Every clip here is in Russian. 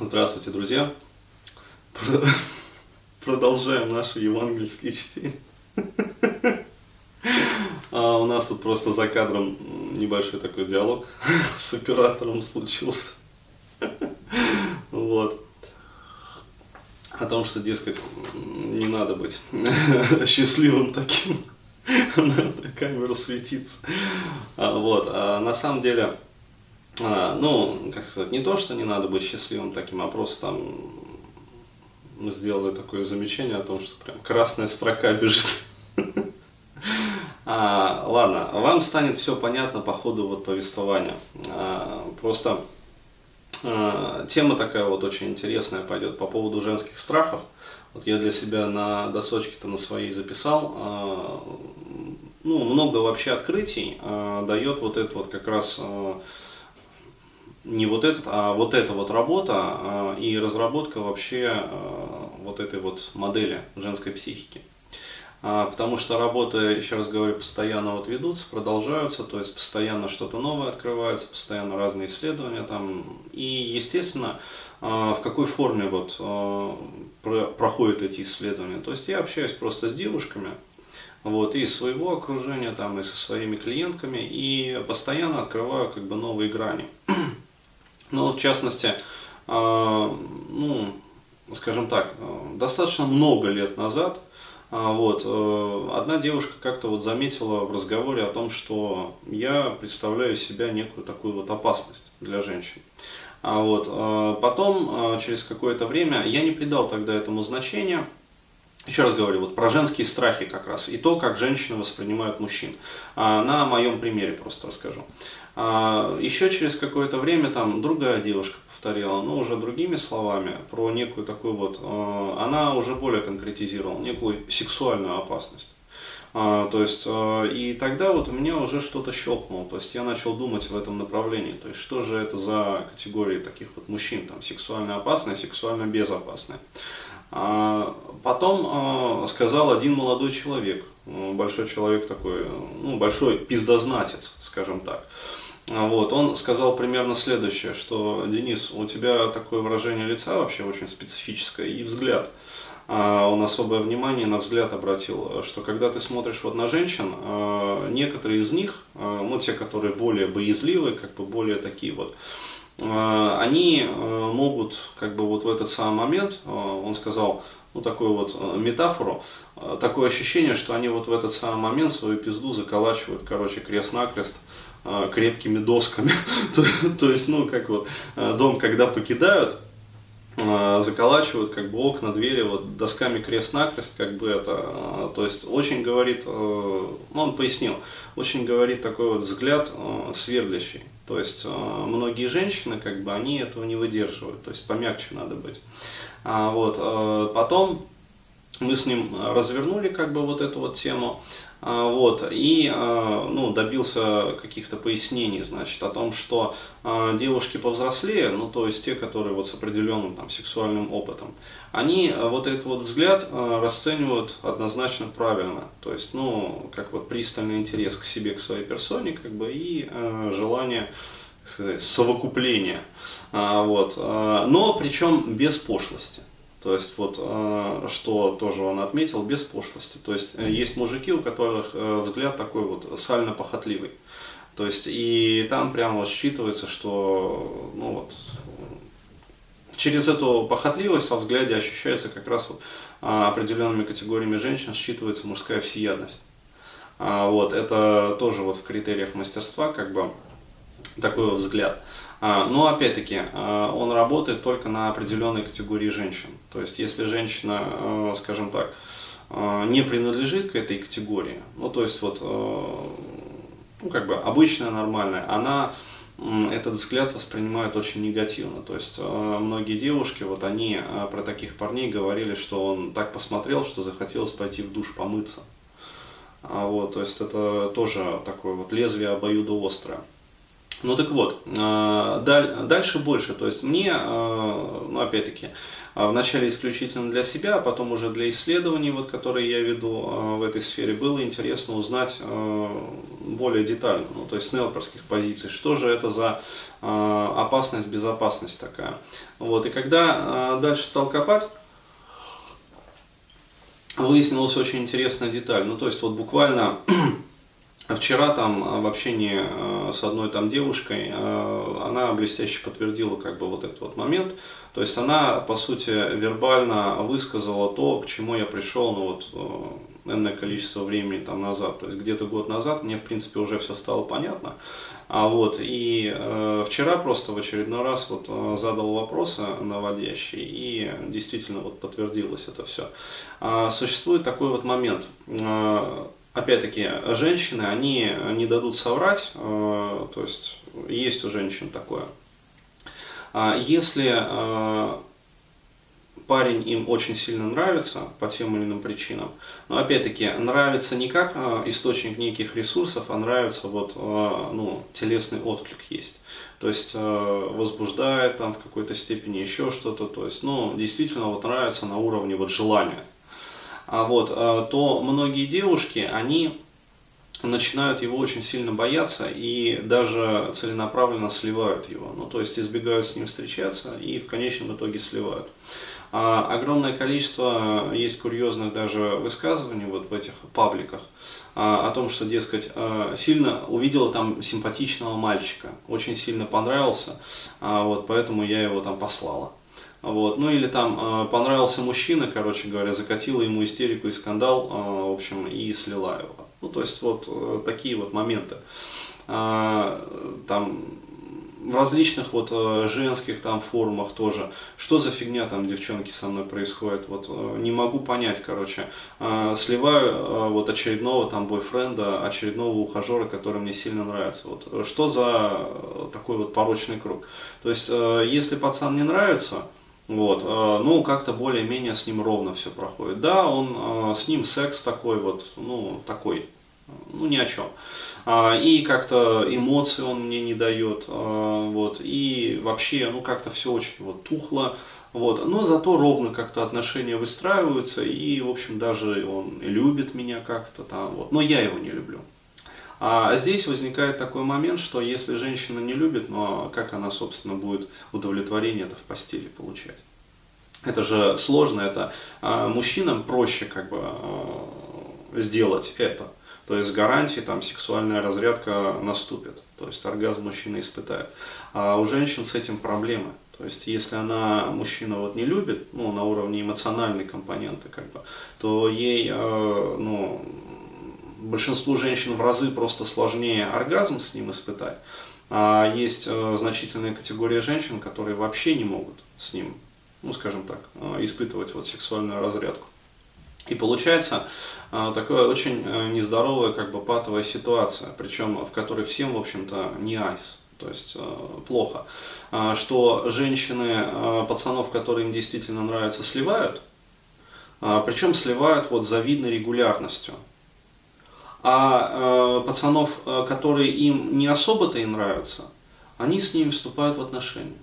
Здравствуйте, друзья! Продолжаем наши евангельские чтения. А у нас тут просто за кадром небольшой такой диалог с оператором случился. Вот. О том, что, дескать, не надо быть счастливым таким. На камеру светиться. А, вот. А на самом деле, а, ну, как сказать, не то, что не надо быть счастливым таким, а просто там мы сделали такое замечание о том, что прям красная строка бежит. А, ладно, вам станет все понятно по ходу вот повествования. А, просто а, тема такая вот очень интересная пойдет по поводу женских страхов. Вот я для себя на досочке-то на своей записал. Ну, много вообще открытий дает вот это вот как раз не вот этот, а вот эта вот работа а, и разработка вообще а, вот этой вот модели женской психики. А, потому что работы, еще раз говорю, постоянно вот ведутся, продолжаются, то есть постоянно что-то новое открывается, постоянно разные исследования там. И, естественно, в какой форме вот проходят эти исследования. То есть я общаюсь просто с девушками, вот, и из своего окружения, там, и со своими клиентками, и постоянно открываю как бы новые грани. Ну, в частности, а, ну, скажем так, достаточно много лет назад, а, вот, э, одна девушка как-то вот заметила в разговоре о том, что я представляю себя некую такую вот опасность для женщин. А вот, потом, через какое-то время, я не придал тогда этому значения, еще раз говорю, вот про женские страхи как раз, и то, как женщины воспринимают мужчин. На моем примере просто расскажу. А, еще через какое-то время там другая девушка повторила, но уже другими словами, про некую такую вот, а, она уже более конкретизировала, некую сексуальную опасность. А, то есть, и тогда вот у меня уже что-то щелкнуло, то есть я начал думать в этом направлении, то есть что же это за категории таких вот мужчин, там сексуально опасные, сексуально безопасные. Потом сказал один молодой человек, большой человек такой, ну, большой пиздознатец, скажем так. А вот, он сказал примерно следующее, что Денис, у тебя такое выражение лица вообще очень специфическое и взгляд. А он особое внимание на взгляд обратил, что когда ты смотришь вот на женщин, а, некоторые из них, а, ну те, которые более боязливые, как бы более такие вот, они могут как бы вот в этот самый момент, он сказал, ну такую вот метафору, такое ощущение, что они вот в этот самый момент свою пизду заколачивают, короче, крест-накрест, крепкими досками. то, то есть, ну, как вот дом, когда покидают, заколачивают как бы окна, двери вот досками крест-накрест, как бы это, то есть очень говорит, ну он пояснил, очень говорит такой вот взгляд сверлящий, то есть многие женщины как бы они этого не выдерживают, то есть помягче надо быть. А вот потом мы с ним развернули как бы вот эту вот тему, а, вот, и а, ну, добился каких-то пояснений, значит, о том, что а, девушки повзрослее, ну, то есть те, которые вот с определенным там, сексуальным опытом, они вот этот вот взгляд расценивают однозначно правильно, то есть, ну, как вот пристальный интерес к себе, к своей персоне, как бы, и желание, сказать, совокупления, вот, но причем без пошлости. То есть вот, э, что тоже он отметил, без пошлости. То есть э, есть мужики, у которых э, взгляд такой вот сально-похотливый. То есть и там прямо вот считывается, что ну вот, через эту похотливость во взгляде ощущается как раз вот определенными категориями женщин считывается мужская всеядность. А вот, это тоже вот в критериях мастерства как бы такой вот взгляд. А, но опять-таки, а, он работает только на определенной категории женщин. То есть, если женщина, а, скажем так, не принадлежит к этой категории, ну то есть вот, ну как бы обычная, нормальная, она этот взгляд воспринимает очень негативно. То есть многие девушки, вот они про таких парней говорили, что он так посмотрел, что захотелось пойти в душ помыться. Вот, то есть это тоже такое вот лезвие обоюдоострое. Ну так вот, дальше больше. То есть мне, ну опять-таки, вначале исключительно для себя, а потом уже для исследований, вот, которые я веду в этой сфере, было интересно узнать более детально, ну, то есть с снелперских позиций, что же это за опасность, безопасность такая. Вот, и когда дальше стал копать, выяснилась очень интересная деталь. Ну, то есть, вот буквально вчера там в общении э, с одной там девушкой, э, она блестяще подтвердила как бы вот этот вот момент. То есть, она, по сути, вербально высказала то, к чему я пришел, ну, вот, э, энное количество времени там назад. То есть, где-то год назад мне, в принципе, уже все стало понятно. А вот, и э, вчера просто в очередной раз вот задал вопросы наводящие, и действительно вот подтвердилось это все. А, существует такой вот момент. А, опять-таки, женщины, они не дадут соврать, э, то есть есть у женщин такое. А если э, парень им очень сильно нравится по тем или иным причинам. Но опять-таки, нравится не как э, источник неких ресурсов, а нравится вот, ну, телесный отклик есть. То есть возбуждает там в какой-то степени еще что-то. То есть, ну, действительно вот нравится на уровне вот желания. А вот, то многие девушки, они начинают его очень сильно бояться и даже целенаправленно сливают его. Ну, то есть избегают с ним встречаться и в конечном итоге сливают. А, огромное количество есть курьезных даже высказываний вот в этих пабликах а, о том, что, дескать, а, сильно увидела там симпатичного мальчика, очень сильно понравился, а, вот, поэтому я его там послала. Вот. Ну или там понравился мужчина, короче говоря, закатила ему истерику и скандал, в общем, и слила его. Ну, то есть вот э, такие вот моменты. Там в различных вот э, женских там форумах тоже, что за фигня там, девчонки, со мной происходит, вот э, не могу понять, короче, э, сливаю вот очередного там бойфренда, очередного ухажера, который мне сильно нравится, вот что за такой вот порочный круг, то есть если пацан не нравится, вот, ну, как-то более-менее с ним ровно все проходит. Да, он, с ним секс такой вот, ну, такой, ну, ни о чем. А, и как-то эмоции он мне не дает, вот, и вообще, ну, как-то все очень вот тухло, вот, но зато ровно как-то отношения выстраиваются, и, в общем, даже он любит меня как-то там, вот, но я его не люблю. А здесь возникает такой момент, что если женщина не любит, но как она, собственно, будет удовлетворение это в постели получать? Это же сложно, это а, мужчинам проще как бы а, сделать это. То есть с гарантией там сексуальная разрядка наступит, то есть оргазм мужчина испытает. А у женщин с этим проблемы. То есть если она мужчина вот не любит, ну на уровне эмоциональной компоненты как бы, то ей, э, ну большинству женщин в разы просто сложнее оргазм с ним испытать. А есть э, значительная категория женщин, которые вообще не могут с ним, ну скажем так, э, испытывать вот сексуальную разрядку. И получается э, такая очень э, нездоровая, как бы патовая ситуация, причем в которой всем, в общем-то, не айс, то есть э, плохо, что женщины пацанов, которые им действительно нравятся, сливают, причем сливают вот завидной регулярностью. А пацанов, которые им не особо-то и нравятся, они с ними вступают в отношения.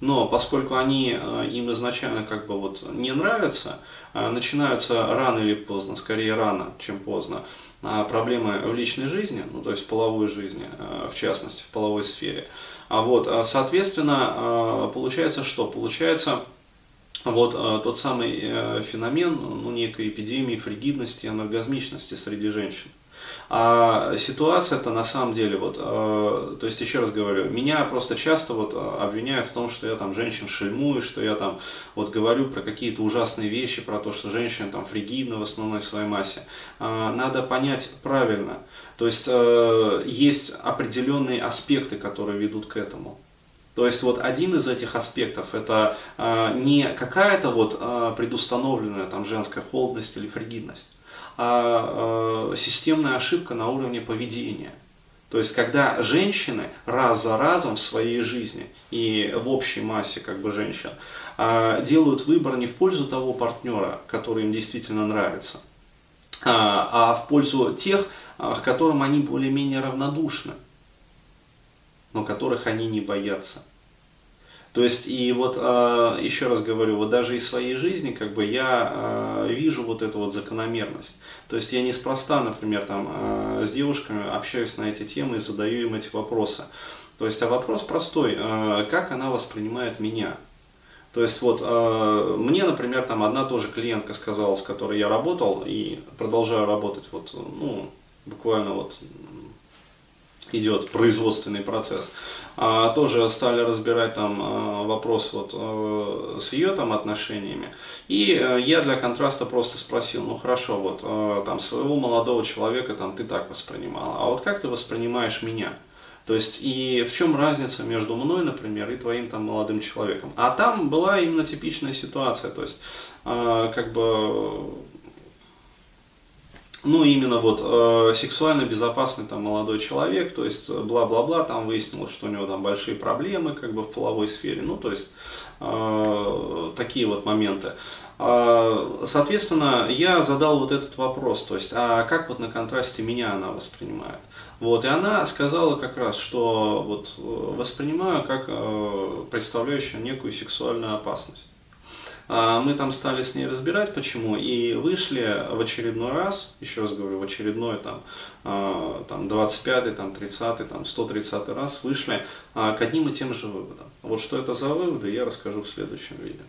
Но поскольку они э, им изначально как бы вот не нравятся, э, начинаются рано или поздно, скорее рано, чем поздно, э, проблемы в личной жизни, ну то есть в половой жизни, в частности, в половой сфере. А вот, соответственно, получается что? Получается вот тот самый феномен ну, некой эпидемии фригидности и анаргазмичности среди женщин. А ситуация-то на самом деле, вот, э, то есть еще раз говорю, меня просто часто вот э, обвиняют в том, что я там женщин шельмую, что я там вот говорю про какие-то ужасные вещи, про то, что женщина там фригидна в основной своей массе. Э, надо понять правильно. То есть э, есть определенные аспекты, которые ведут к этому. То есть вот один из этих аспектов это э, не какая-то вот э, предустановленная там женская холодность или фригидность, а, а системная ошибка на уровне поведения. То есть, когда женщины раз за разом в своей жизни и в общей массе как бы женщин а, делают выбор не в пользу того партнера, который им действительно нравится, а, а в пользу тех, к которым они более-менее равнодушны. но которых они не боятся. То есть, и вот э, еще раз говорю, вот даже из своей жизни, как бы я э, вижу вот эту вот закономерность. То есть я неспроста, например, там э, с девушками общаюсь на эти темы и задаю им эти вопросы. То есть, а вопрос простой, как она воспринимает меня? То есть вот мне, например, там одна тоже клиентка сказала, с которой я работал и продолжаю работать, вот, ну, буквально вот идет производственный процесс. А, тоже стали разбирать там а, вопрос вот а, с ее там отношениями. И а, я для контраста просто спросил, ну хорошо, вот а, там своего молодого человека там ты так воспринимала, а вот как ты воспринимаешь меня? То есть и в чем разница между мной, например, и твоим там молодым человеком? А там была именно типичная ситуация, то есть э, как бы ну, именно вот э, сексуально безопасный там молодой человек, то есть э, бла-бла-бла, там выяснилось, что у него там большие проблемы как бы в половой сфере, ну, то есть э, такие вот моменты. Э, соответственно, я задал вот этот вопрос, то есть, а как вот на контрасте меня она воспринимает? Вот, и она сказала как раз, что вот э, воспринимаю как э, представляющую некую сексуальную опасность. А, мы там стали с ней разбирать, почему, и вышли в очередной раз, еще раз говорю, в очередной там, а, там 25 там 30 там 130 раз вышли а, к одним и тем же выводам. Вот что это за выводы, я расскажу в следующем видео.